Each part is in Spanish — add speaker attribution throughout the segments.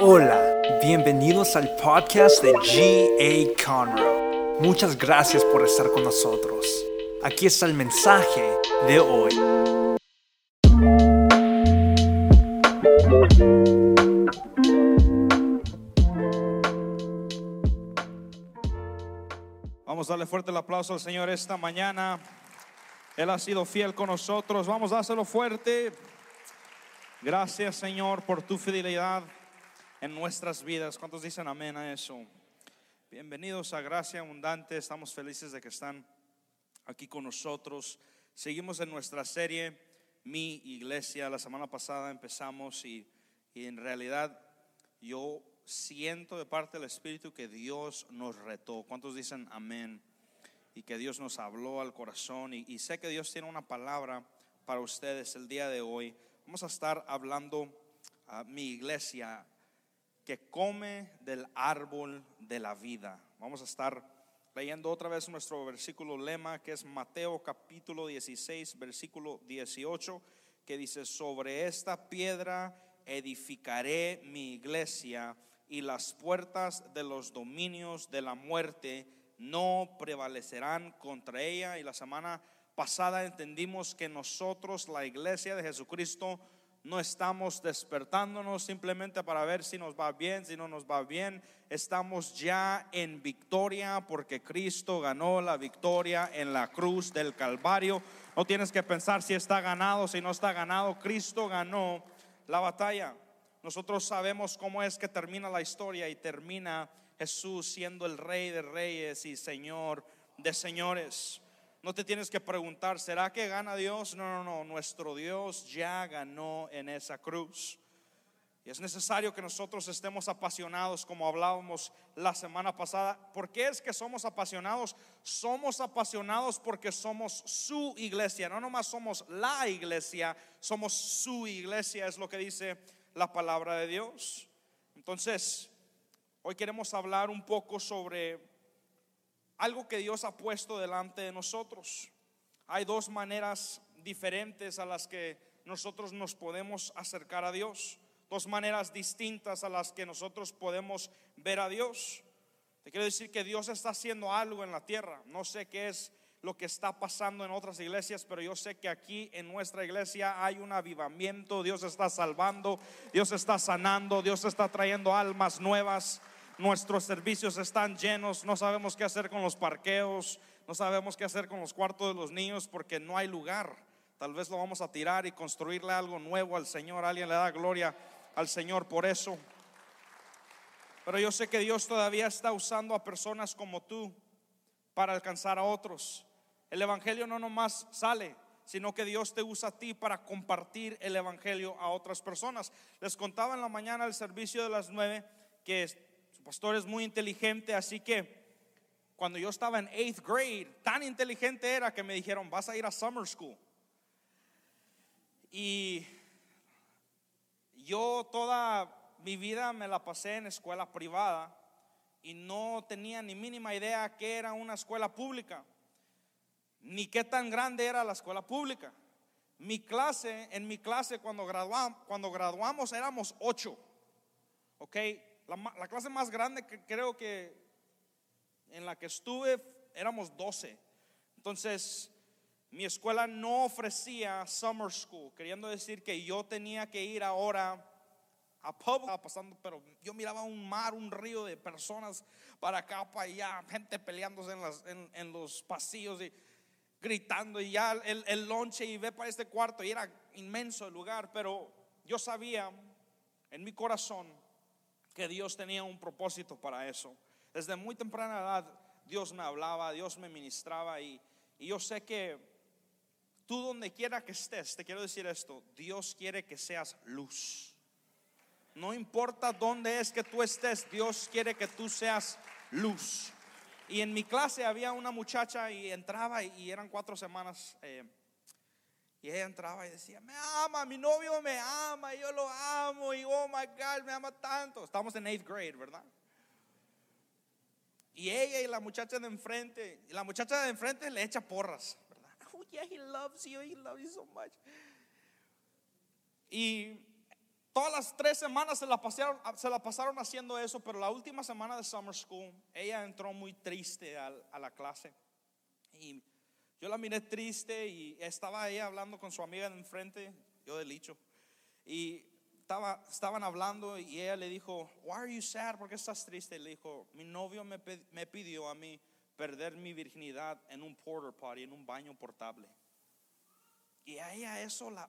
Speaker 1: Hola, bienvenidos al podcast de G.A. Conroe. Muchas gracias por estar con nosotros. Aquí está el mensaje de hoy.
Speaker 2: Vamos a darle fuerte el aplauso al Señor esta mañana. Él ha sido fiel con nosotros. Vamos a hacerlo fuerte. Gracias Señor por tu fidelidad en nuestras vidas. ¿Cuántos dicen amén a eso? Bienvenidos a Gracia Abundante. Estamos felices de que están aquí con nosotros. Seguimos en nuestra serie Mi Iglesia. La semana pasada empezamos y, y en realidad yo siento de parte del Espíritu que Dios nos retó. ¿Cuántos dicen amén? Y que Dios nos habló al corazón. Y, y sé que Dios tiene una palabra para ustedes el día de hoy. Vamos a estar hablando a mi iglesia que come del árbol de la vida. Vamos a estar leyendo otra vez nuestro versículo lema que es Mateo capítulo 16, versículo 18, que dice, sobre esta piedra edificaré mi iglesia y las puertas de los dominios de la muerte no prevalecerán contra ella. Y la semana pasada entendimos que nosotros, la iglesia de Jesucristo, no estamos despertándonos simplemente para ver si nos va bien, si no nos va bien. Estamos ya en victoria porque Cristo ganó la victoria en la cruz del Calvario. No tienes que pensar si está ganado, si no está ganado. Cristo ganó la batalla. Nosotros sabemos cómo es que termina la historia y termina Jesús siendo el rey de reyes y señor de señores. No te tienes que preguntar, ¿será que gana Dios? No, no, no, nuestro Dios ya ganó en esa cruz. Y es necesario que nosotros estemos apasionados, como hablábamos la semana pasada. ¿Por qué es que somos apasionados? Somos apasionados porque somos su iglesia. No nomás somos la iglesia, somos su iglesia, es lo que dice la palabra de Dios. Entonces, hoy queremos hablar un poco sobre algo que Dios ha puesto delante de nosotros. Hay dos maneras diferentes a las que nosotros nos podemos acercar a Dios, dos maneras distintas a las que nosotros podemos ver a Dios. Te quiero decir que Dios está haciendo algo en la tierra. No sé qué es lo que está pasando en otras iglesias, pero yo sé que aquí en nuestra iglesia hay un avivamiento, Dios está salvando, Dios está sanando, Dios está trayendo almas nuevas nuestros servicios están llenos, no sabemos qué hacer con los parqueos, no sabemos qué hacer con los cuartos de los niños porque no hay lugar. Tal vez lo vamos a tirar y construirle algo nuevo al Señor. Alguien le da gloria al Señor por eso. Pero yo sé que Dios todavía está usando a personas como tú para alcanzar a otros. El Evangelio no nomás sale, sino que Dios te usa a ti para compartir el Evangelio a otras personas. Les contaba en la mañana el servicio de las nueve que pastor es muy inteligente, así que cuando yo estaba en eighth grade, tan inteligente era que me dijeron, vas a ir a summer school. Y yo toda mi vida me la pasé en escuela privada y no tenía ni mínima idea qué era una escuela pública, ni qué tan grande era la escuela pública. Mi clase, en mi clase cuando graduamos, cuando graduamos éramos ocho, ¿ok? La, clase más grande que creo que en la que estuve éramos 12. Entonces, mi escuela no ofrecía summer school, queriendo decir que yo tenía que ir ahora a public, pasando, pero yo miraba un mar, un río de personas para acá, para allá, gente peleándose en, en, los pasillos y gritando, y ya el, el lonche y ve para este cuarto, y era inmenso el lugar, pero yo sabía en mi corazón que Dios tenía un propósito para eso. Desde muy temprana edad Dios me hablaba, Dios me ministraba y, yo sé que tú donde quiera que estés, te quiero decir esto, Dios quiere que seas luz. No importa dónde es que tú estés, Dios quiere que tú seas luz. Y en mi clase había una muchacha y entraba y eran cuatro semanas. Eh, y ella entraba y decía, me ama, mi novio me ama, yo lo amo, y oh my God, me ama tanto. Estamos en eighth grade, ¿verdad? Y ella y la muchacha de enfrente, y la muchacha de enfrente le echa porras, ¿verdad? Oh yeah, he loves you, he loves you so much. Y todas las tres semanas se la, pasaron, se la pasaron haciendo eso, pero la última semana de Summer School, ella entró muy triste a, a la clase. Y yo la miré triste y estaba ella hablando con su amiga de enfrente, yo de licho. Y estaba, estaban hablando y ella le dijo, Why are you sad? ¿Por qué estás triste? Y le dijo, mi novio me, me pidió a mí perder mi virginidad en un porter potty, en un baño portable. Y a ella eso la,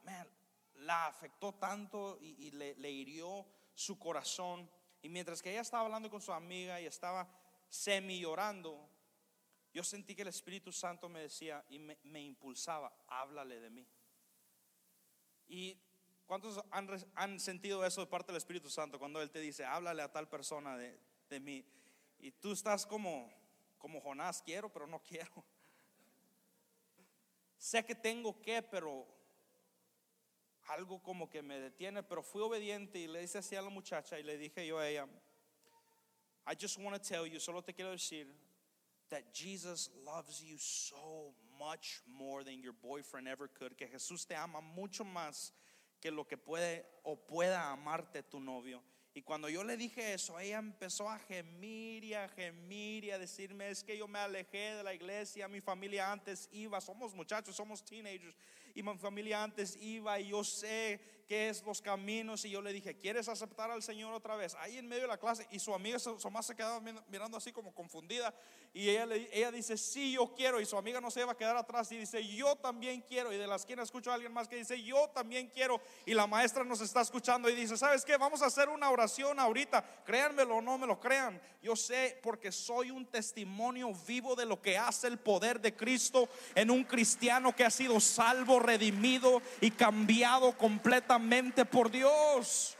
Speaker 2: la afectó tanto y, le, hirió su corazón. Y mientras que ella estaba hablando con su amiga y estaba semi llorando, yo sentí que el Espíritu Santo me decía y me, impulsaba, háblale de mí. ¿Y cuántos han, sentido eso de parte del Espíritu Santo cuando Él te dice, háblale a tal persona de, de mí? Y tú estás como, como Jonás, quiero, pero no quiero. Sé que tengo que, pero algo como que me detiene, pero fui obediente y le dije así a la muchacha y le dije yo a ella, I just want to tell you, solo te quiero decir that Jesus loves you so much more than your boyfriend ever could, que Jesús te ama mucho más que lo que puede o pueda amarte tu novio. Y cuando yo le dije eso, ella empezó a gemir y a gemir y a decirme, es que yo me alejé de la iglesia, mi familia antes iba, somos muchachos, somos teenagers, y mi familia antes iba y yo sé qué es los caminos. Y yo le dije, ¿quieres aceptar al Señor otra vez? Ahí en medio de la clase, y su amiga más se quedaba mirando así como confundida. Y ella, ella dice, sí, yo quiero. Y su amiga no se va a quedar atrás y dice, yo también quiero. Y de la esquina escucho a alguien más que dice, yo también quiero. Y la maestra nos está escuchando y dice, ¿sabes qué? Vamos a hacer una oración ahorita. Créanmelo o no me lo crean. Yo sé porque soy un testimonio vivo de lo que hace el poder de Cristo en un cristiano que ha sido salvo, redimido y cambiado completamente por Dios.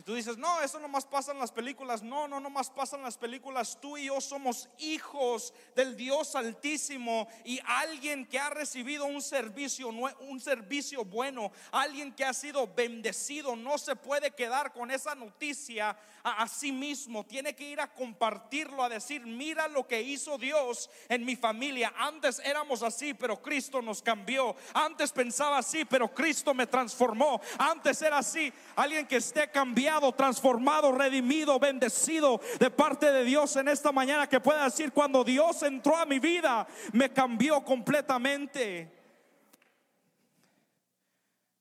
Speaker 2: Y tú dices, no, eso más pasa en las películas. No, no, no más pasa en las películas. Tú y yo somos hijos del Dios Altísimo y alguien que ha recibido un servicio, un servicio bueno, alguien que ha sido bendecido, no se puede quedar con esa noticia a, a sí mismo. Tiene que ir a compartirlo, a decir, mira lo que hizo Dios en mi familia. Antes éramos así, pero Cristo nos cambió. Antes pensaba así, pero Cristo me transformó. Antes era así. Alguien que esté cambiando transformado, redimido, bendecido de parte de Dios en esta mañana que pueda decir, cuando Dios entró a mi vida, me cambió completamente.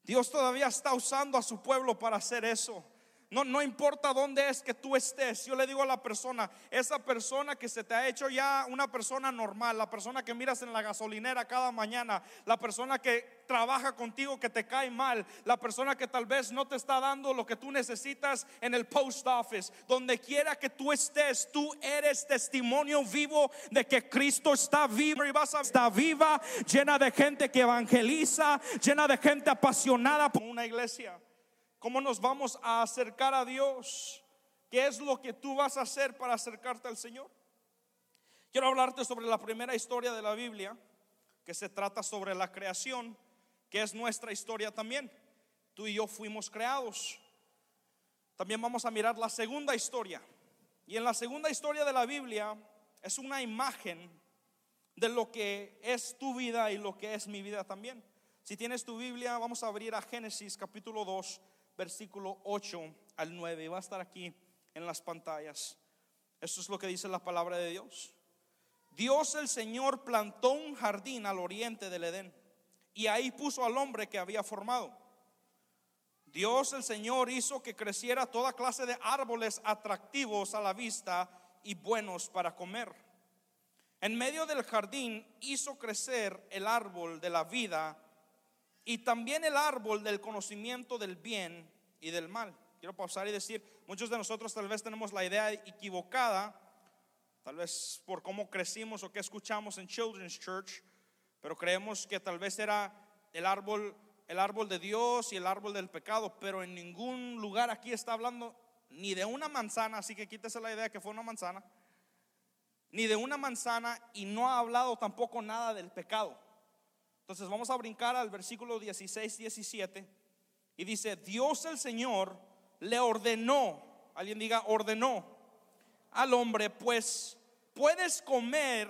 Speaker 2: Dios todavía está usando a su pueblo para hacer eso. No, no importa dónde es que tú estés. Yo le digo a la persona, esa persona que se te ha hecho ya una persona normal, la persona que miras en la gasolinera cada mañana, la persona que trabaja contigo que te cae mal, la persona que tal vez no te está dando lo que tú necesitas en el post office, donde quiera que tú estés, tú eres testimonio vivo de que Cristo está vivo y vas a estar viva, llena de gente que evangeliza, llena de gente apasionada por una iglesia. ¿Cómo nos vamos a acercar a Dios? ¿Qué es lo que tú vas a hacer para acercarte al Señor? Quiero hablarte sobre la primera historia de la Biblia, que se trata sobre la creación, que es nuestra historia también. Tú y yo fuimos creados. También vamos a mirar la segunda historia. Y en la segunda historia de la Biblia es una imagen de lo que es tu vida y lo que es mi vida también. Si tienes tu Biblia, vamos a abrir a Génesis capítulo 2, versículo 8 al 9. Y va a estar aquí en las pantallas. Eso es lo que dice la palabra de Dios. Dios el Señor plantó un jardín al oriente del Edén y ahí puso al hombre que había formado. Dios el Señor hizo que creciera toda clase de árboles atractivos a la vista y buenos para comer. En medio del jardín hizo crecer el árbol de la vida y también el árbol del conocimiento del bien y del mal. Quiero pausar y decir, muchos de nosotros tal vez tenemos la idea equivocada, tal vez por cómo crecimos o qué escuchamos en Children's Church, pero creemos que tal vez era el árbol, el árbol de Dios y el árbol del pecado, pero en ningún lugar aquí está hablando ni de una manzana, así que quítese la idea que fue una manzana, ni de una manzana y no ha hablado tampoco nada del pecado. Entonces vamos a brincar al versículo 16, 17. Y dice, Dios el Señor le ordenó, alguien diga, ordenó al hombre, pues puedes comer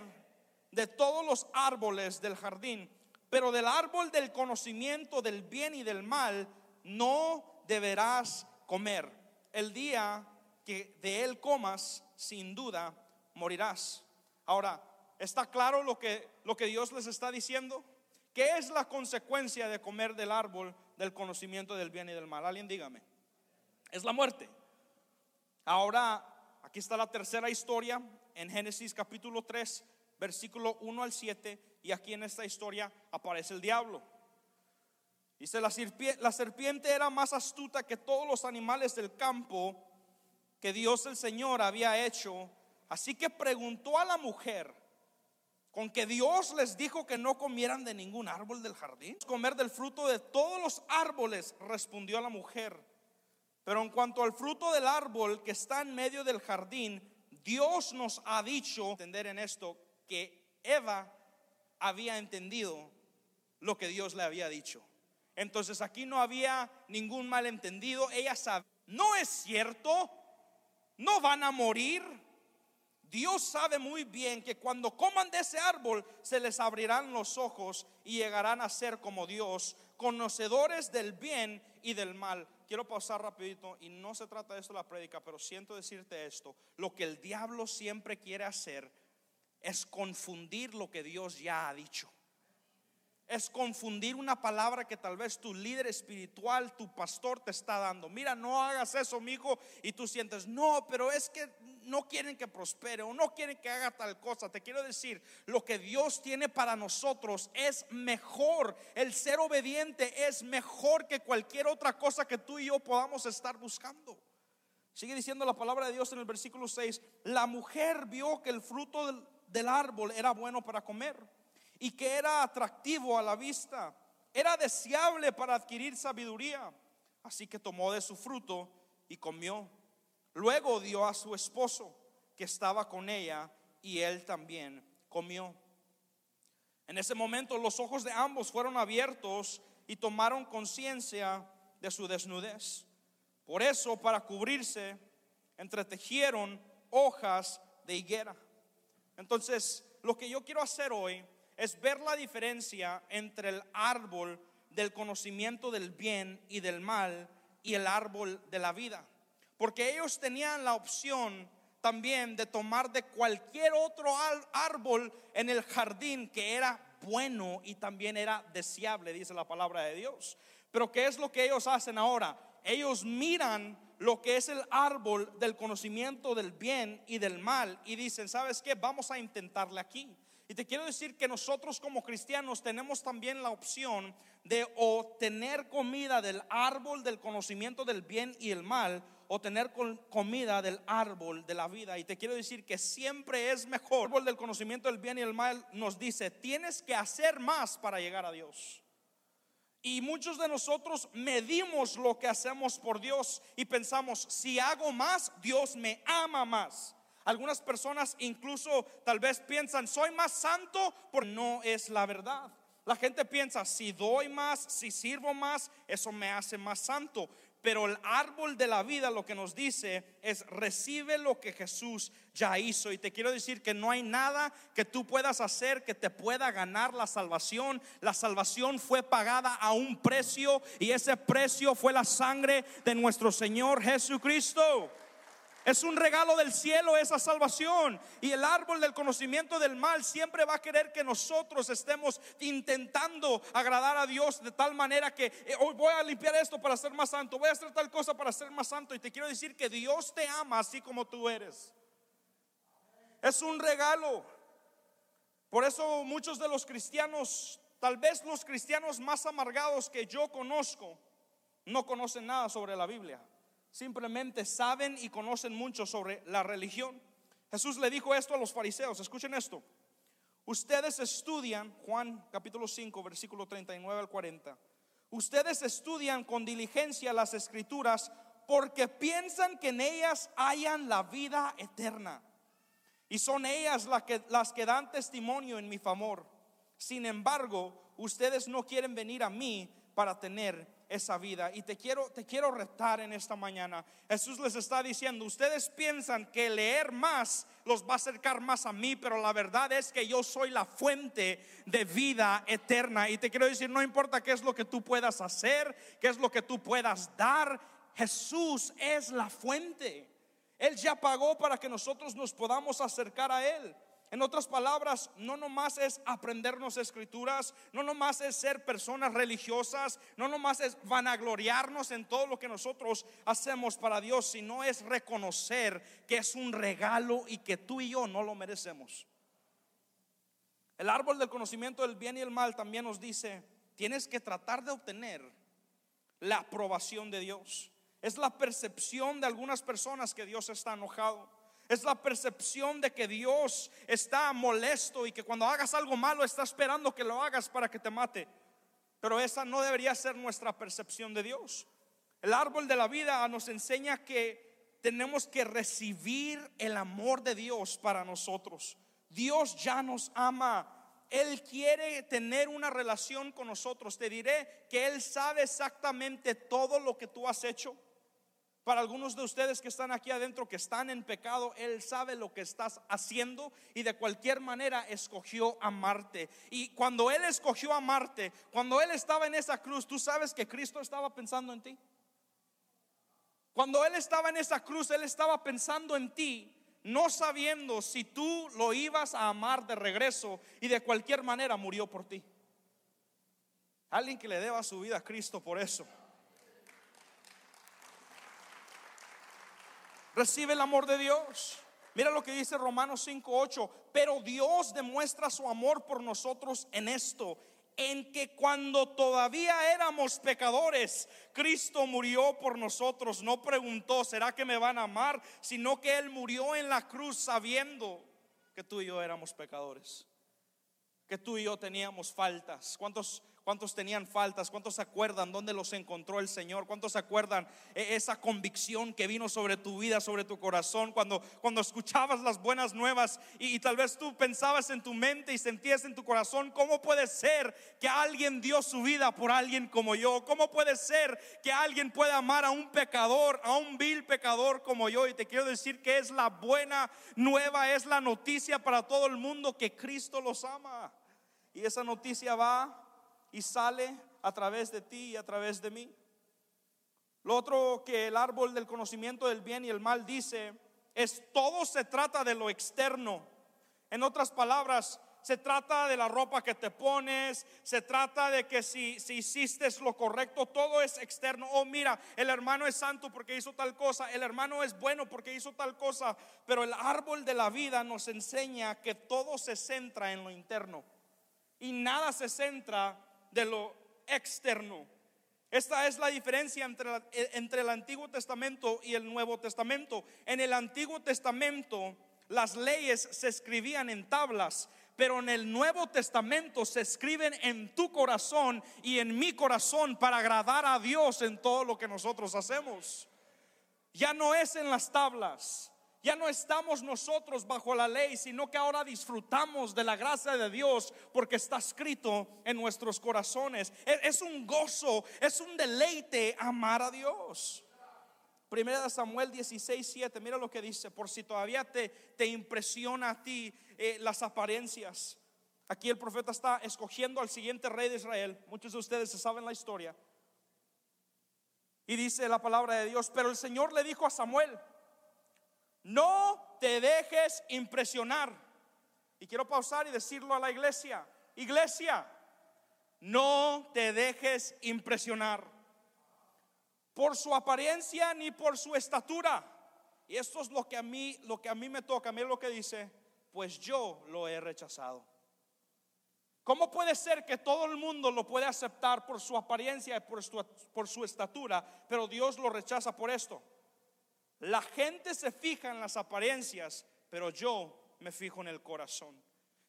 Speaker 2: de todos los árboles del jardín, pero del árbol del conocimiento del bien y del mal no deberás comer. El día que de él comas, sin duda morirás. Ahora, ¿está claro lo que, lo que Dios les está diciendo? ¿Qué es la consecuencia de comer del árbol del conocimiento del bien y del mal? Alguien dígame. Es la muerte. Ahora, aquí está la tercera historia en Génesis capítulo 3, versículo 1 al 7, y aquí en esta historia aparece el diablo. Dice, la serpiente, la serpiente era más astuta que todos los animales del campo que Dios el Señor había hecho. Así que preguntó a la mujer, con que Dios les dijo que no comieran de ningún árbol del jardín. Comer del fruto de todos los árboles, respondió la mujer. Pero en cuanto al fruto del árbol que está en medio del jardín, Dios nos ha dicho, entender en esto, que Eva había entendido lo que Dios le había dicho. Entonces aquí no había ningún malentendido. Ella sabe, no es cierto, no van a morir. Dios sabe muy bien que cuando coman de ese árbol se les abrirán los ojos y llegarán a ser como Dios, conocedores del bien y del mal. Quiero pausar rapidito y no se trata de esto la prédica, pero siento decirte esto. Lo que el diablo siempre quiere hacer es confundir lo que Dios ya ha dicho es confundir una palabra que tal vez tu líder espiritual, tu pastor te está dando. Mira, no hagas eso, mi hijo, y tú sientes, no, pero es que no quieren que prospere o no quieren que haga tal cosa. Te quiero decir, lo que Dios tiene para nosotros es mejor. El ser obediente es mejor que cualquier otra cosa que tú y yo podamos estar buscando. Sigue diciendo la palabra de Dios en el versículo 6, la mujer vio que el fruto del, del árbol era bueno para comer y que era atractivo a la vista, era deseable para adquirir sabiduría. Así que tomó de su fruto y comió. Luego dio a su esposo que estaba con ella y él también comió. En ese momento los ojos de ambos fueron abiertos y tomaron conciencia de su desnudez. Por eso, para cubrirse, entretejieron hojas de higuera. Entonces, lo que yo quiero hacer hoy es ver la diferencia entre el árbol del conocimiento del bien y del mal y el árbol de la vida. Porque ellos tenían la opción también de tomar de cualquier otro árbol en el jardín que era bueno y también era deseable, dice la palabra de Dios. Pero ¿qué es lo que ellos hacen ahora? Ellos miran lo que es el árbol del conocimiento del bien y del mal y dicen, ¿sabes qué? Vamos a intentarle aquí. Y te quiero decir que nosotros como cristianos tenemos también la opción de o tener comida del árbol del conocimiento del bien y el mal o tener comida del árbol de la vida. Y te quiero decir que siempre es mejor. El árbol del conocimiento del bien y el mal nos dice, tienes que hacer más para llegar a Dios. Y muchos de nosotros medimos lo que hacemos por Dios y pensamos, si hago más, Dios me ama más. Algunas personas incluso tal vez piensan, soy más santo, porque no es la verdad. La gente piensa, si doy más, si sirvo más, eso me hace más santo. Pero el árbol de la vida lo que nos dice es recibe lo que Jesús ya hizo. Y te quiero decir que no hay nada que tú puedas hacer que te pueda ganar la salvación. La salvación fue pagada a un precio y ese precio fue la sangre de nuestro Señor Jesucristo. Es un regalo del cielo esa salvación. Y el árbol del conocimiento del mal siempre va a querer que nosotros estemos intentando agradar a Dios de tal manera que eh, hoy voy a limpiar esto para ser más santo, voy a hacer tal cosa para ser más santo. Y te quiero decir que Dios te ama así como tú eres. Es un regalo. Por eso muchos de los cristianos, tal vez los cristianos más amargados que yo conozco, no conocen nada sobre la Biblia simplemente saben y conocen mucho sobre la religión. Jesús le dijo esto a los fariseos, escuchen esto. Ustedes estudian, Juan capítulo 5, versículo 39 al 40. Ustedes estudian con diligencia las escrituras porque piensan que en ellas hayan la vida eterna. Y son ellas las que, las que dan testimonio en mi favor. Sin embargo, ustedes no quieren venir a mí para tener esa vida. Y te quiero, te quiero retar en esta mañana. Jesús les está diciendo, ustedes piensan que leer más los va a acercar más a mí, pero la verdad es que yo soy la fuente de vida eterna. Y te quiero decir, no importa qué es lo que tú puedas hacer, qué es lo que tú puedas dar, Jesús es la fuente. Él ya pagó para que nosotros nos podamos acercar a Él. En otras palabras, no nomás es aprendernos escrituras, no nomás es ser personas religiosas, no nomás es vanagloriarnos en todo lo que nosotros hacemos para Dios, sino es reconocer que es un regalo y que tú y yo no lo merecemos. El árbol del conocimiento del bien y el mal también nos dice, tienes que tratar de obtener la aprobación de Dios. Es la percepción de algunas personas que Dios está enojado. Es la percepción de que Dios está molesto y que cuando hagas algo malo está esperando que lo hagas para que te mate. Pero esa no debería ser nuestra percepción de Dios. El árbol de la vida nos enseña que tenemos que recibir el amor de Dios para nosotros. Dios ya nos ama. Él quiere tener una relación con nosotros. Te diré que Él sabe exactamente todo lo que tú has hecho. Para algunos de ustedes que están aquí adentro, que están en pecado, Él sabe lo que estás haciendo y de cualquier manera escogió amarte. Y cuando Él escogió amarte, cuando Él estaba en esa cruz, tú sabes que Cristo estaba pensando en ti. Cuando Él estaba en esa cruz, Él estaba pensando en ti, no sabiendo si tú lo ibas a amar de regreso y de cualquier manera murió por ti. Alguien que le deba su vida a Cristo por eso. Recibe el amor de Dios. Mira lo que dice Romanos 5:8. Pero Dios demuestra su amor por nosotros en esto, en que cuando todavía éramos pecadores, Cristo murió por nosotros. No preguntó, ¿será que me van a amar? Sino que Él murió en la cruz sabiendo que tú y yo éramos pecadores, que tú y yo teníamos faltas. ¿Cuántos ¿Cuántos tenían faltas? ¿Cuántos se acuerdan dónde los encontró el Señor? ¿Cuántos se acuerdan e-, esa convicción que vino sobre tu vida, sobre tu corazón, cuando, cuando escuchabas las buenas nuevas y, y tal vez tú pensabas en tu mente y sentías en tu corazón, ¿cómo puede ser que alguien dio su vida por alguien como yo? ¿Cómo puede ser que alguien pueda amar a un pecador, a un vil pecador como yo? Y te quiero decir que es la buena nueva, es la noticia para todo el mundo que Cristo los ama. Y esa noticia va y sale a través de ti y a través de mí. Lo otro que el árbol del conocimiento del bien y el mal dice es todo se trata de lo externo. En otras palabras, se trata de la ropa que te pones, se trata de que si, si hiciste lo correcto, todo es externo. Oh, mira, el hermano es santo porque hizo tal cosa, el hermano es bueno porque hizo tal cosa, pero el árbol de la vida nos enseña que todo se centra en lo interno y nada se centra de lo externo. Esta es la diferencia entre, eh, entre, el Antiguo Testamento y el Nuevo Testamento. En el Antiguo Testamento las leyes se escribían en tablas, pero en el Nuevo Testamento se escriben en tu corazón y en mi corazón para agradar a Dios en todo lo que nosotros hacemos. Ya no es en las tablas, ya no estamos nosotros bajo la ley, sino que ahora disfrutamos de la gracia de Dios porque está escrito en nuestros corazones. Es, un gozo, es un deleite amar a Dios. Primera de Samuel 16, 7, mira lo que dice, por si todavía te, te impresiona a ti eh, las apariencias. Aquí el profeta está escogiendo al siguiente rey de Israel. Muchos de ustedes se saben la historia. Y dice la palabra de Dios, pero el Señor le dijo a Samuel, no te dejes impresionar. Y quiero pausar y decirlo a la iglesia. Iglesia, no te dejes impresionar por su apariencia ni por su estatura. Y esto es lo que a mí, lo que a mí me toca, mira lo que dice, pues yo lo he rechazado. ¿Cómo puede ser que todo el mundo lo puede aceptar por su apariencia y por su, por su estatura, pero Dios lo rechaza por esto? La gente se fija en las apariencias, pero yo me fijo en el corazón.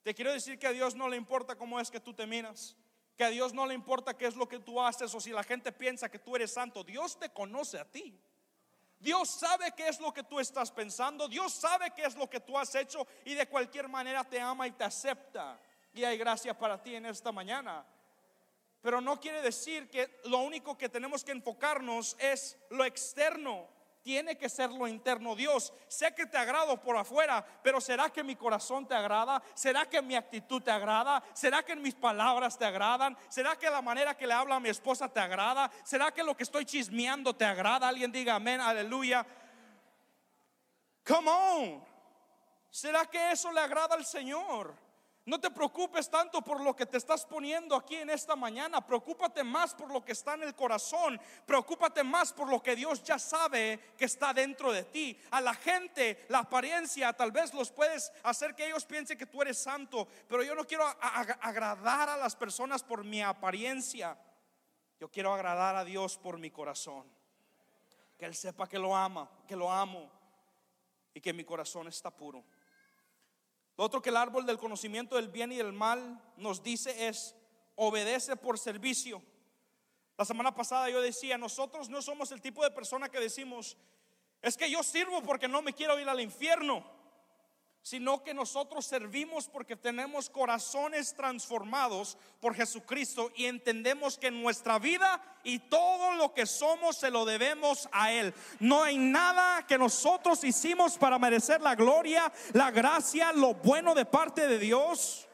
Speaker 2: Te quiero decir que a Dios no le importa cómo es que tú te miras, que a Dios no le importa qué es lo que tú haces o si la gente piensa que tú eres santo. Dios te conoce a ti. Dios sabe qué es lo que tú estás pensando, Dios sabe qué es lo que tú has hecho y de cualquier manera te ama y te acepta. Y hay gracia para ti en esta mañana. Pero no quiere decir que lo único que tenemos que enfocarnos es lo externo. Tiene que ser lo interno. Dios, sé que te agrado por afuera, pero ¿será que mi corazón te agrada? ¿Será que mi actitud te agrada? ¿Será que mis palabras te agradan? ¿Será que la manera que le habla a mi esposa te agrada? ¿Será que lo que estoy chismeando te agrada? Alguien diga amén, aleluya. Come on. ¿Será que eso le agrada al Señor? No te preocupes tanto por lo que te estás poniendo aquí en esta mañana. Preocúpate más por lo que está en el corazón. Preocúpate más por lo que Dios ya sabe que está dentro de ti. A la gente, la apariencia, tal vez los puedes hacer que ellos piensen que tú eres santo. Pero yo no quiero agradar a las personas por mi apariencia. Yo quiero agradar a Dios por mi corazón. Que Él sepa que lo ama, que lo amo y que mi corazón está puro. Lo otro que el árbol del conocimiento del bien y del mal nos dice es, obedece por servicio. La semana pasada yo decía, nosotros no somos el tipo de persona que decimos, es que yo sirvo porque no me quiero ir al infierno sino que nosotros servimos porque tenemos corazones transformados por Jesucristo y entendemos que nuestra vida y todo lo que somos se lo debemos a Él. No hay nada que nosotros hicimos para merecer la gloria, la gracia, lo bueno de parte de Dios.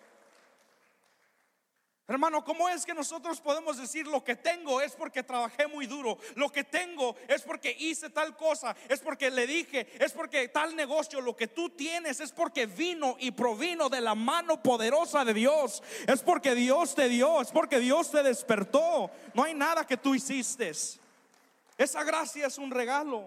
Speaker 2: Hermano, ¿cómo es que nosotros podemos decir lo que tengo es porque trabajé muy duro? Lo que tengo es porque hice tal cosa, es porque le dije, es porque tal negocio, lo que tú tienes es porque vino y provino de la mano poderosa de Dios. Es porque Dios te dio, es porque Dios te despertó. No hay nada que tú hiciste. Esa gracia es un regalo.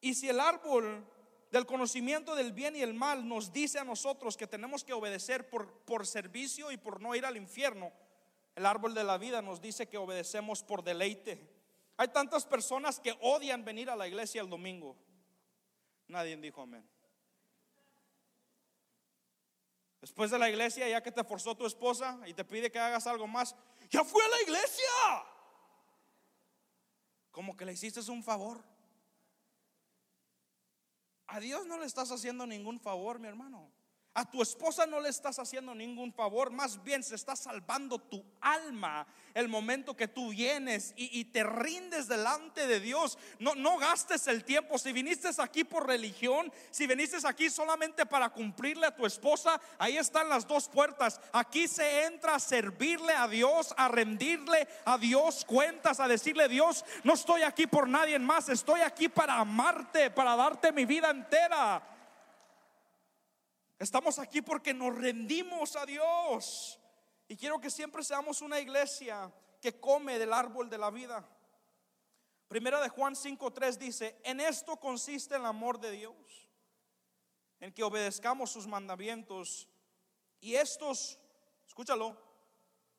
Speaker 2: Y si el árbol del conocimiento del bien y el mal nos dice a nosotros que tenemos que obedecer por, por servicio y por no ir al infierno. El árbol de la vida nos dice que obedecemos por deleite. Hay tantas personas que odian venir a la iglesia el domingo. Nadie dijo amén. Después de la iglesia, ya que te forzó tu esposa y te pide que hagas algo más, ya fui a la iglesia. Como que le hiciste un favor. A Dios no le estás haciendo ningún favor, mi hermano. A tu esposa no le estás haciendo ningún favor, más bien se está salvando tu alma el momento que tú vienes y, te rindes delante de Dios. No, no gastes el tiempo. Si viniste aquí por religión, si viniste aquí solamente para cumplirle a tu esposa, ahí están las dos puertas. Aquí se entra a servirle a Dios, a rendirle a Dios cuentas, a decirle Dios, no estoy aquí por nadie más, estoy aquí para amarte, para darte mi vida entera. Estamos aquí porque nos rendimos a Dios. Y quiero que siempre seamos una iglesia que come del árbol de la vida. Primera de Juan 5:3 dice, "En esto consiste el amor de Dios, en que obedezcamos sus mandamientos y estos, escúchalo,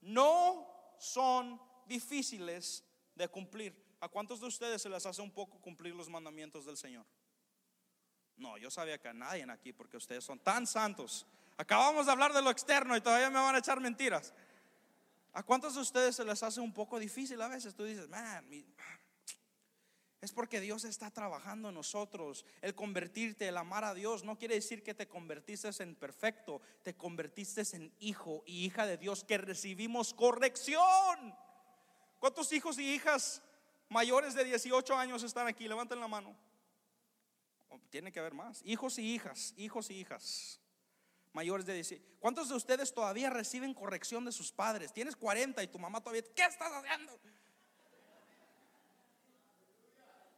Speaker 2: no son difíciles de cumplir." ¿A cuántos de ustedes se les hace un poco cumplir los mandamientos del Señor? No, yo sabía que a nadie aquí porque ustedes son tan santos. Acabamos de hablar de lo externo y todavía me van a echar mentiras. ¿A cuántos de ustedes se les hace un poco difícil a veces? Tú dices, man, es porque Dios está trabajando en nosotros. El convertirte, el amar a Dios, no quiere decir que te convertiste en perfecto, te convertiste en hijo y hija de Dios que recibimos corrección. ¿Cuántos hijos y hijas mayores de 18 años están aquí? Levanten la mano. Tiene que haber más. Hijos y hijas, hijos y hijas mayores de 10. ¿Cuántos de ustedes todavía reciben corrección de sus padres? Tienes 40 y tu mamá todavía, ¿qué estás haciendo?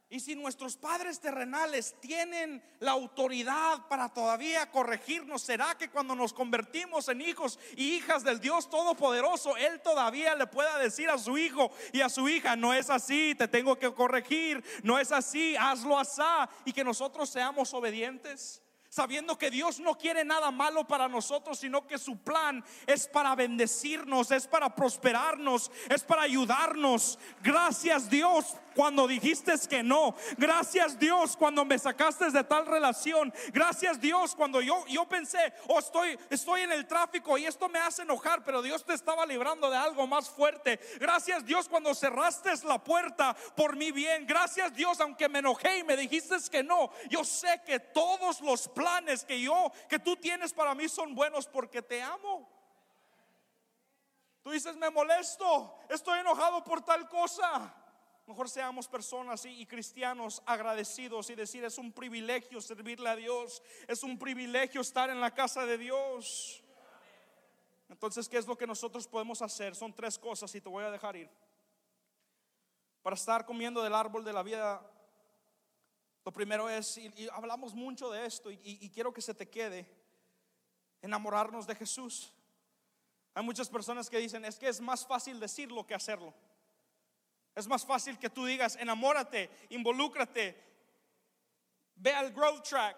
Speaker 2: Y si nuestros padres terrenales tienen la autoridad para todavía corregirnos, ¿será que cuando nos convertimos en hijos y hijas del Dios Todopoderoso, Él todavía le pueda decir a su hijo y a su hija, no es así, te tengo que corregir, no es así, hazlo así, y que nosotros seamos obedientes? sabiendo que Dios no quiere nada malo para nosotros, sino que su plan es para bendecirnos, es para prosperarnos, es para ayudarnos. Gracias Dios cuando dijiste que no. Gracias Dios cuando me sacaste de tal relación. Gracias Dios cuando yo, yo pensé, oh, estoy, estoy en el tráfico y esto me hace enojar, pero Dios te estaba librando de algo más fuerte. Gracias Dios cuando cerraste la puerta por mi bien. Gracias Dios aunque me enojé y me dijiste que no. Yo sé que todos los planes que yo, que tú tienes para mí son buenos porque te amo. Tú dices, me molesto, estoy enojado por tal cosa. Mejor seamos personas y, cristianos agradecidos y decir, es un privilegio servirle a Dios, es un privilegio estar en la casa de Dios. Entonces, ¿qué es lo que nosotros podemos hacer? Son tres cosas y te voy a dejar ir. Para estar comiendo del árbol de la vida, lo primero es, y, hablamos mucho de esto y, y quiero que se te quede, enamorarnos de Jesús. Hay muchas personas que dicen, es que es más fácil decirlo que hacerlo. Es más fácil que tú digas, enamórate, involúcrate, ve al growth track,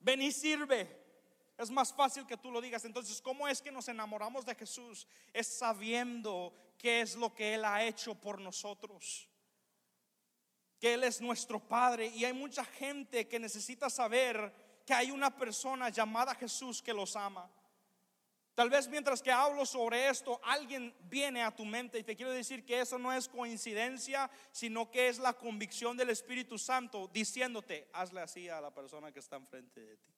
Speaker 2: ven y sirve. Es más fácil que tú lo digas. Entonces, ¿cómo es que nos enamoramos de Jesús? Es sabiendo qué es lo que Él ha hecho por nosotros. Que Él es nuestro Padre. Y hay mucha gente que necesita saber que hay una persona llamada Jesús que los ama. Tal vez mientras que hablo sobre esto, alguien viene a tu mente y te quiero decir que eso no es coincidencia, sino que es la convicción del Espíritu Santo diciéndote, hazle así a la persona que está enfrente de ti.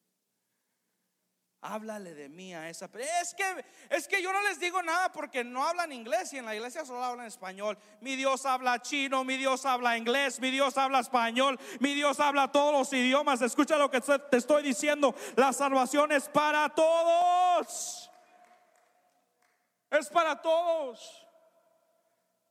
Speaker 2: Háblale de mí a esa. Es que, es que yo no les digo nada porque no hablan inglés y en la iglesia solo hablan español. Mi Dios habla chino, mi Dios habla inglés, mi Dios habla español, mi Dios habla todos los idiomas. Escucha lo que te estoy diciendo. La salvación es para todos. Es para todos.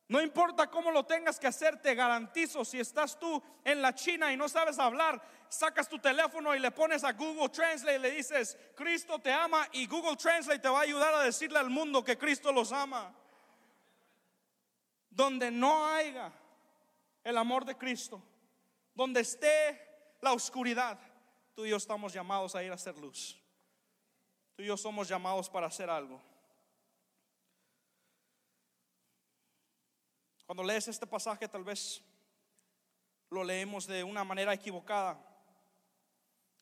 Speaker 2: No importa cómo lo tengas que hacer, te garantizo, si estás tú en la China y no sabes hablar, sacas tu teléfono y le pones a Google Translate y le dices, Cristo te ama y Google Translate te va a ayudar a decirle al mundo que Cristo los ama. Donde no haya el amor de Cristo, donde esté la oscuridad, tú y yo estamos llamados a ir a hacer luz. Tú y yo somos llamados para hacer algo. Cuando lees este pasaje tal vez lo leemos de una manera equivocada.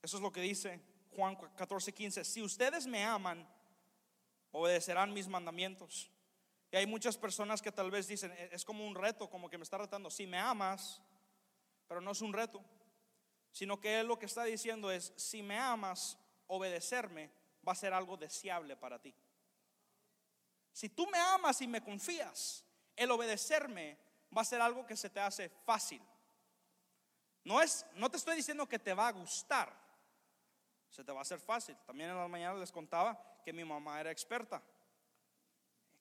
Speaker 2: Eso es lo que dice Juan 14, 15. Si ustedes me aman, obedecerán mis mandamientos. Y hay muchas personas que tal vez dicen, e-, es como un reto, como que me está retando. Si me amas, pero no es un reto, sino que él lo que está diciendo es, si me amas, obedecerme va a ser algo deseable para ti. Si tú me amas y me confías, el obedecerme va a ser algo que se te hace fácil. No es, no te estoy diciendo que te va a gustar, se te va a hacer fácil. También en la mañana les contaba que mi mamá era experta.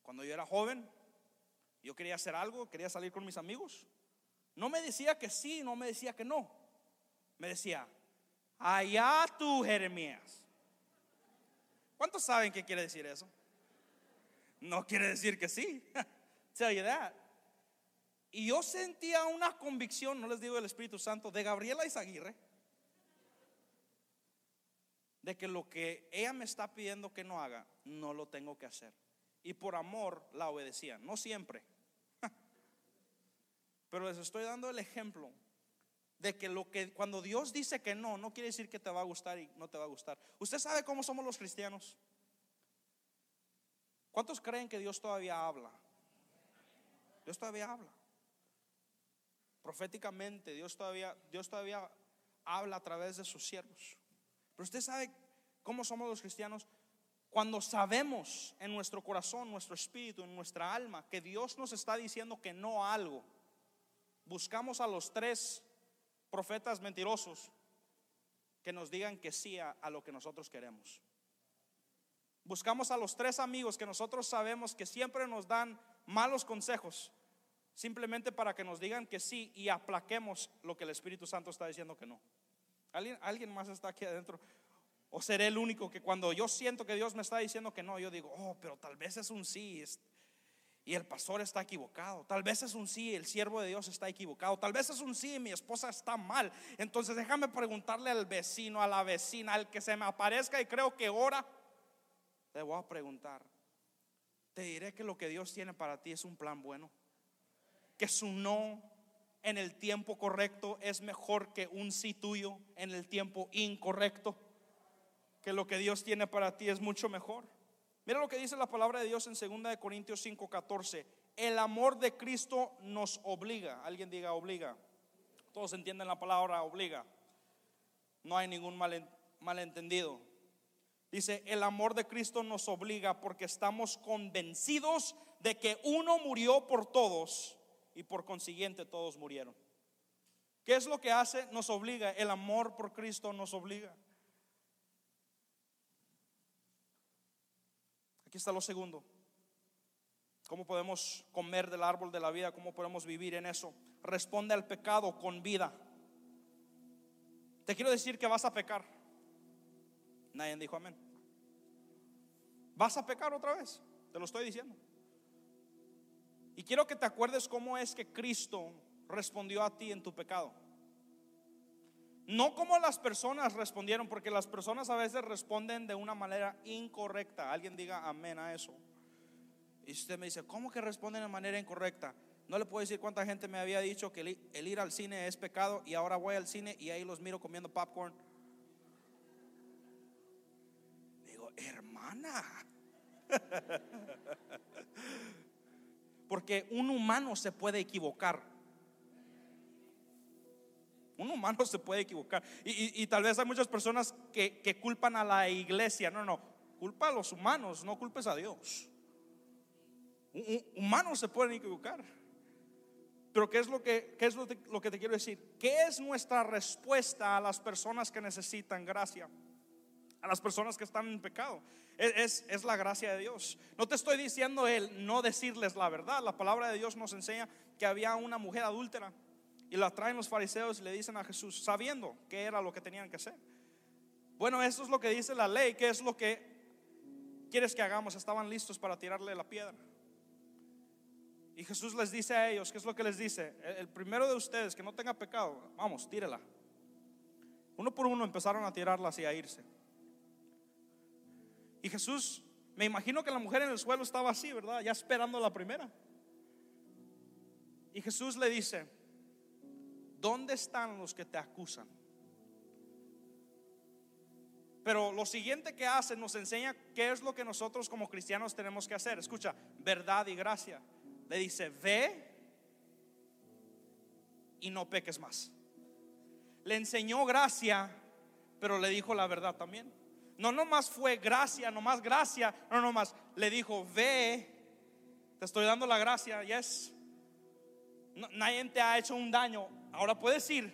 Speaker 2: Cuando yo era joven, yo quería hacer algo, quería salir con mis amigos. No me decía que sí, no me decía que no. Me decía, allá tú, Jeremías. ¿Cuántos saben qué quiere decir eso? No quiere decir que sí. tell you that. Y yo sentía una convicción, no les digo del Espíritu Santo, de Gabriela Izaguirre, de que lo que ella me está pidiendo que no haga, no lo tengo que hacer. Y por amor la obedecía, no siempre. Pero les estoy dando el ejemplo de que lo que cuando Dios dice que no, no quiere decir que te va a gustar y no te va a gustar. Usted sabe cómo somos los cristianos. ¿Cuántos creen que Dios todavía habla? Dios todavía habla. Proféticamente, Dios todavía, Dios todavía habla a través de sus siervos. Pero usted sabe cómo somos los cristianos cuando sabemos en nuestro corazón, nuestro espíritu, en nuestra alma, que Dios nos está diciendo que no a algo. Buscamos a los tres profetas mentirosos que nos digan que sí a, a lo que nosotros queremos. Buscamos a los tres amigos que nosotros sabemos que siempre nos dan malos consejos simplemente para que nos digan que sí y aplaquemos lo que el Espíritu Santo está diciendo que no. ¿Alguien, alguien más está aquí adentro? ¿O seré el único que cuando yo siento que Dios me está diciendo que no, yo digo, oh, pero tal vez es un sí y el pastor está equivocado? Tal vez es un sí, el siervo de Dios está equivocado. Tal vez es un sí y mi esposa está mal. Entonces déjame preguntarle al vecino, a la vecina, al que se me aparezca y creo que ora. Te voy a preguntar, te diré que lo que Dios tiene para ti es un plan bueno. Que su no en el tiempo correcto es mejor que un sí tuyo en el tiempo incorrecto. Que lo que Dios tiene para ti es mucho mejor. Mira lo que dice la palabra de Dios en 2 de Corintios 5:14. El amor de Cristo nos obliga. Alguien diga obliga. Todos entienden la palabra obliga. No hay ningún malentendido. Dice, el amor de Cristo nos obliga porque estamos convencidos de que uno murió por todos y por consiguiente todos murieron. ¿Qué es lo que hace? Nos obliga. El amor por Cristo nos obliga. Aquí está lo segundo. ¿Cómo podemos comer del árbol de la vida? ¿Cómo podemos vivir en eso? Responde al pecado con vida. Te quiero decir que vas a pecar. Nadie dijo amén. Vas a pecar otra vez. Te lo estoy diciendo. Y quiero que te acuerdes cómo es que Cristo respondió a ti en tu pecado. No como las personas respondieron, porque las personas a veces responden de una manera incorrecta. Alguien diga amén a eso. Y usted me dice, ¿cómo que responden de manera incorrecta? No le puedo decir cuánta gente me había dicho que el, ir al cine es pecado y ahora voy al cine y ahí los miro comiendo popcorn. Digo, hermana. Porque un humano se puede equivocar. Un humano se puede equivocar. Y, tal vez hay muchas personas que, que culpan a la iglesia. No, no, culpa a los humanos, no culpes a Dios. Humanos se pueden equivocar. Pero ¿qué es, lo que, es lo, que te quiero decir? ¿Qué es nuestra respuesta a las personas que necesitan gracia? A las personas que están en pecado. Es, es, la gracia de Dios. No te estoy diciendo el no decirles la verdad. La palabra de Dios nos enseña que había una mujer adúltera y la traen los fariseos y le dicen a Jesús, sabiendo que era lo que tenían que hacer. Bueno, eso es lo que dice la ley. ¿Qué es lo que quieres que hagamos? Estaban listos para tirarle la piedra. Y Jesús les dice a ellos, ¿qué es lo que les dice? El primero de ustedes que no tenga pecado, vamos, tírela. Uno por uno empezaron a tirarla y a irse. Y Jesús, me imagino que la mujer en el suelo estaba así, ¿verdad? Ya esperando la primera. Y Jesús le dice, ¿dónde están los que te acusan? Pero lo siguiente que hace nos enseña qué es lo que nosotros como cristianos tenemos que hacer. Escucha, verdad y gracia le dice, ve y no peques más. Le enseñó gracia, pero le dijo la verdad también. No nomás fue gracia, nomás gracia, no nomás. Le dijo, ve, te estoy dando la gracia, yes. nadie te ha hecho un daño, ahora puedes ir,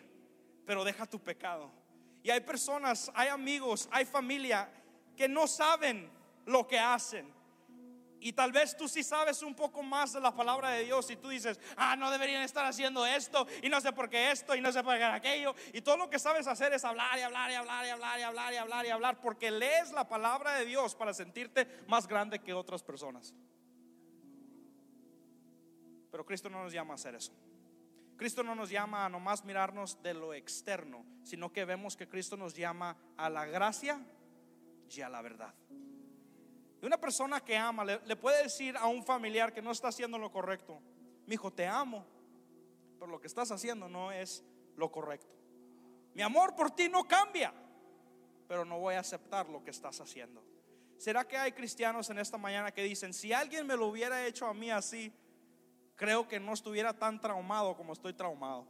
Speaker 2: pero deja tu pecado. Y hay personas, hay amigos, hay familia que no saben lo que hacen y tal vez tú sí sabes un poco más de la palabra de Dios y tú dices, ah, no deberían estar haciendo esto y no sé por qué esto y no sé por qué aquello. Y todo lo que sabes hacer es hablar y hablar y hablar y hablar y hablar y hablar y hablar porque lees la palabra de Dios para sentirte más grande que otras personas. Pero Cristo no nos llama a hacer eso. Cristo no nos llama a nomás mirarnos de lo externo, sino que vemos que Cristo nos llama a la gracia y a la verdad. Y una persona que ama le, puede decir a un familiar que no está haciendo lo correcto, mi hijo, te amo, pero lo que estás haciendo no es lo correcto. Mi amor por ti no cambia, pero no voy a aceptar lo que estás haciendo. ¿Será que hay cristianos en esta mañana que dicen, si alguien me lo hubiera hecho a mí así, creo que no estuviera tan traumado como estoy traumado?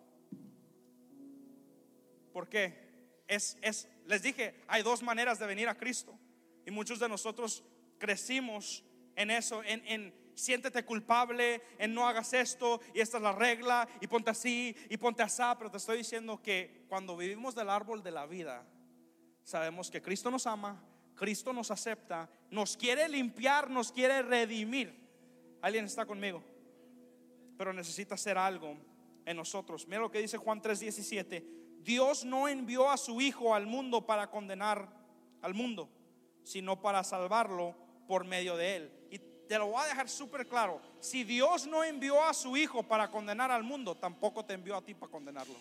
Speaker 2: ¿Por qué? Es, es, les dije, hay dos maneras de venir a Cristo. Y muchos de nosotros crecimos en eso, en, siéntete culpable, en no hagas esto y esta es la regla y ponte así y ponte así, pero te estoy diciendo que cuando vivimos del árbol de la vida, sabemos que Cristo nos ama, Cristo nos acepta, nos quiere limpiar, nos quiere redimir. ¿Alguien está conmigo? Pero necesita hacer algo en nosotros. Mira lo que dice Juan 3:17. Dios no envió a su Hijo al mundo para condenar al mundo, sino para salvarlo por medio de él. Y te lo voy a dejar súper claro. Si Dios no envió a su Hijo para condenar al mundo, tampoco te envió a ti para condenarlo.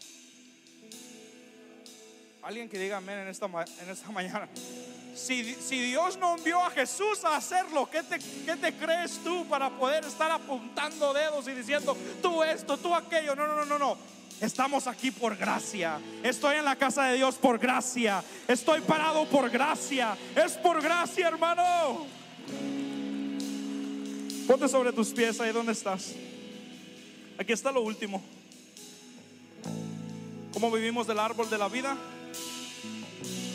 Speaker 2: Alguien que diga amén en esta, en esta mañana. Si, si, Dios no envió a Jesús a hacerlo, ¿qué te, ¿qué te crees tú para poder estar apuntando dedos y diciendo tú esto, tú aquello? No, no, no, no, no. Estamos aquí por gracia. Estoy en la casa de Dios por gracia. Estoy parado por gracia. Es por gracia, hermano. Ponte sobre tus pies ahí donde estás. Aquí está lo último. ¿Cómo vivimos del árbol de la vida?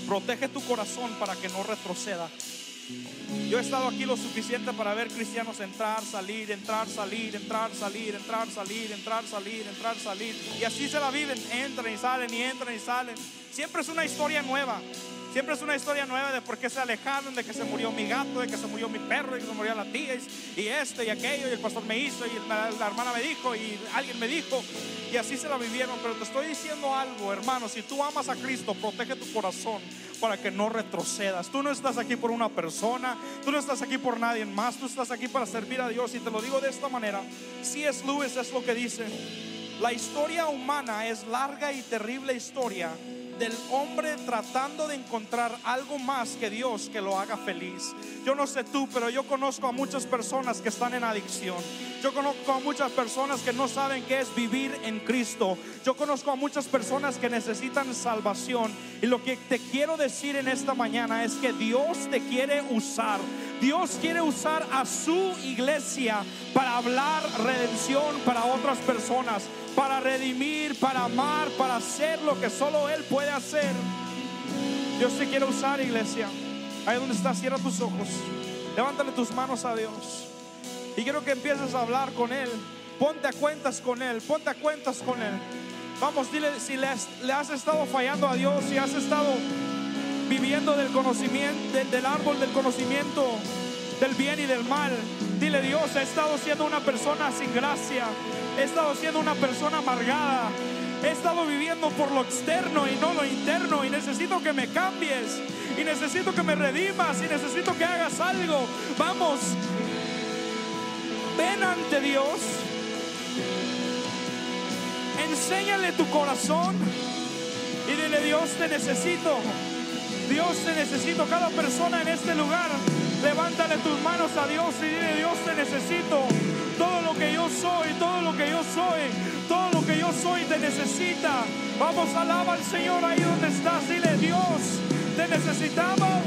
Speaker 2: Protege tu corazón para que no retroceda. Yo he estado aquí lo suficiente para ver cristianos entrar, salir, entrar, salir, entrar, salir, entrar, salir, entrar, salir, entrar, salir. Y así se la viven, entran y salen y entran y salen. Siempre es una historia nueva. Siempre es una historia nueva de por qué se alejaron, de que se murió mi gato, de que se murió mi perro, de que se murió la tía, y esto y aquello, y el pastor me hizo, y la, la hermana me dijo, y alguien me dijo, y así se la vivieron. Pero te estoy diciendo algo, hermano, si tú amas a Cristo, protege tu corazón para que no retrocedas. Tú no estás aquí por una persona, tú no estás aquí por nadie más, tú estás aquí para servir a Dios. Y te lo digo de esta manera, si es Lewis es lo que dice, la historia humana es larga y terrible historia del hombre tratando de encontrar algo más que Dios que lo haga feliz. Yo no sé tú, pero yo conozco a muchas personas que están en adicción. Yo conozco a muchas personas que no saben qué es vivir en Cristo. Yo conozco a muchas personas que necesitan salvación. Y lo que te quiero decir en esta mañana es que Dios te quiere usar. Dios quiere usar a su iglesia para hablar redención para otras personas para redimir, para amar, para hacer lo que solo Él puede hacer. Dios te quiere usar, iglesia. Ahí donde estás, cierra tus ojos. Levántale tus manos a Dios. Y quiero que empieces a hablar con Él. Ponte a cuentas con Él. Ponte a cuentas con Él. Vamos, dile si le has, le has estado fallando a Dios, si has estado viviendo del conocimiento, del árbol del conocimiento del bien y del mal. Dile Dios, he estado siendo una persona sin gracia. He estado siendo una persona amargada. He estado viviendo por lo externo y no lo interno. Y necesito que me cambies. Y necesito que me redimas. Y necesito que hagas algo. Vamos. Ven ante Dios. Enséñale tu corazón. Y dile, Dios, te necesito. Dios, te necesito. Cada persona en este lugar Levántale tus manos a Dios y dile, Dios te necesito. Todo lo que yo soy, todo lo que yo soy, todo lo que yo soy te necesita. Vamos, alaba al Señor ahí donde estás. Dile, Dios, te necesitamos.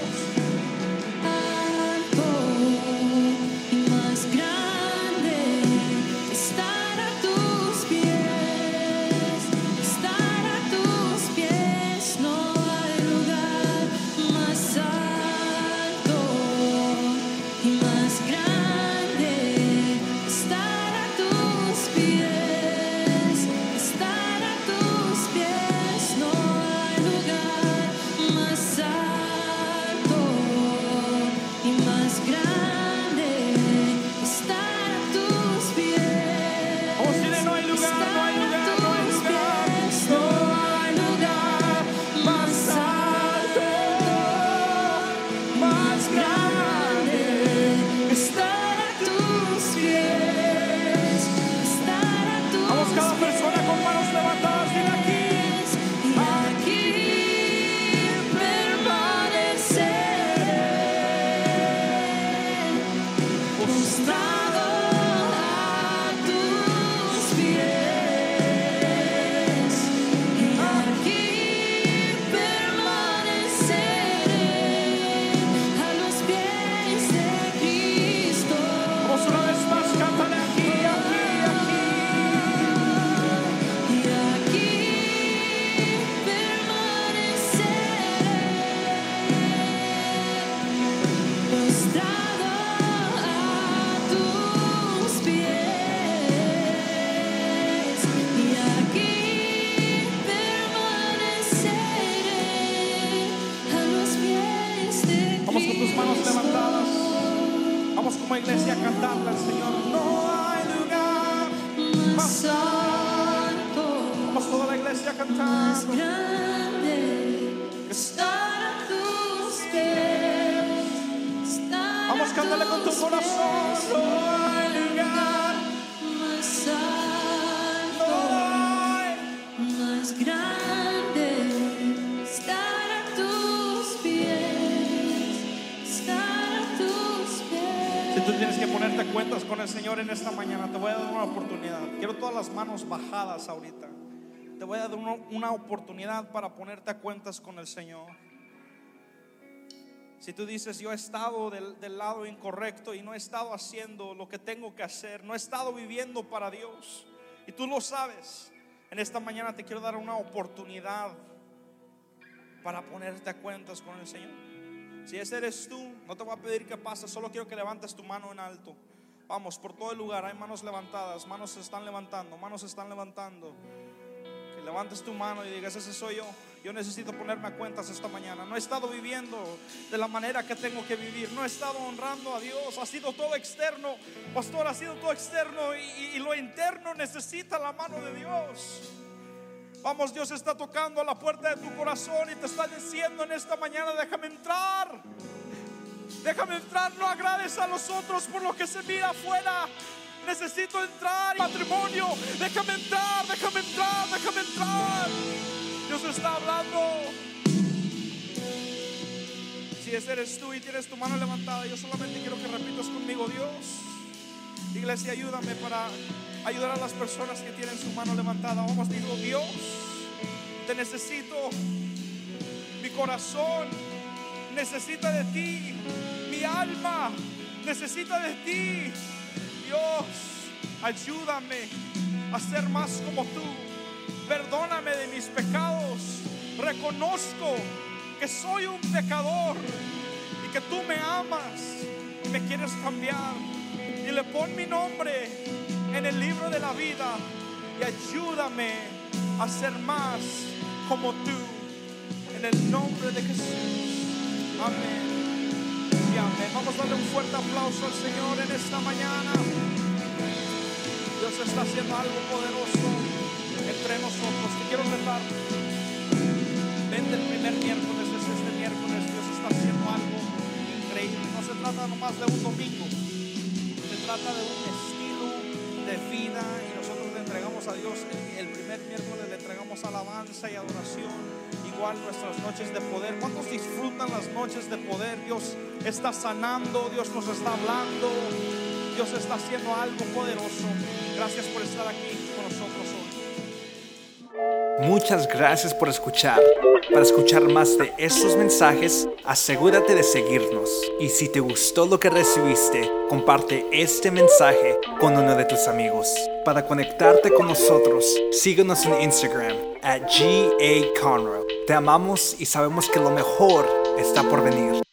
Speaker 2: Voy a dar una, oportunidad para ponerte a cuentas con el Señor. Si tú dices, yo he estado del, lado incorrecto y no he estado haciendo lo que tengo que hacer, no he estado viviendo para Dios, y tú lo sabes, en esta mañana te quiero dar una oportunidad para ponerte a cuentas con el Señor. Si ese eres tú, no te voy a pedir que pases, solo quiero que levantes tu mano en alto. Vamos, por todo el lugar hay manos levantadas, manos se están levantando, manos se están levantando. Levantes tu mano y digas, ese soy yo. Yo necesito ponerme a cuentas esta mañana. No he estado viviendo de la manera que tengo que vivir. No he estado honrando a Dios. Ha sido todo externo. Pastor, ha sido todo externo y, y lo interno necesita la mano de Dios. Vamos, Dios está tocando a la puerta de tu corazón y te está diciendo en esta mañana, déjame entrar. Déjame entrar, no agrades a los otros por lo que se mira afuera. Necesito entrar, matrimonio. Déjame entrar, déjame entrar, déjame entrar. Dios está hablando. Si ese eres tú y tienes tu mano levantada, yo solamente quiero que repitas conmigo, Dios. Iglesia, ayúdame para ayudar a las personas que tienen su mano levantada. Vamos, digo, Dios, te necesito. Mi corazón necesita de ti. Mi alma necesita de ti. Dios, ayúdame a ser más como tú. Perdóname de mis pecados. Reconozco que soy un pecador y que tú me amas y me quieres cambiar. Y le pon mi nombre en el libro de la vida y ayúdame a ser más como tú. En el nombre de Jesús. Amén. Vamos a darle un fuerte aplauso al Señor en esta mañana. Dios está haciendo algo poderoso entre nosotros. Te quiero retar. Vente el primer miércoles, desde este miércoles. Dios está haciendo algo increíble. No se trata nomás de un domingo. Se trata de un estilo de vida y nosotros le entregamos a Dios el primer miércoles le entregamos alabanza y adoración igual nuestras noches de poder ¿cuántos disfrutan las noches de poder? Dios está sanando Dios nos está hablando Dios está haciendo algo poderoso gracias por estar aquí con nosotros hoy
Speaker 1: Muchas gracias por escuchar. Para escuchar más de estos mensajes, asegúrate de seguirnos. Y si te gustó lo que recibiste, comparte este mensaje con uno de tus amigos. Para conectarte con nosotros, síguenos en Instagram at GA Te amamos y sabemos que lo mejor está por venir.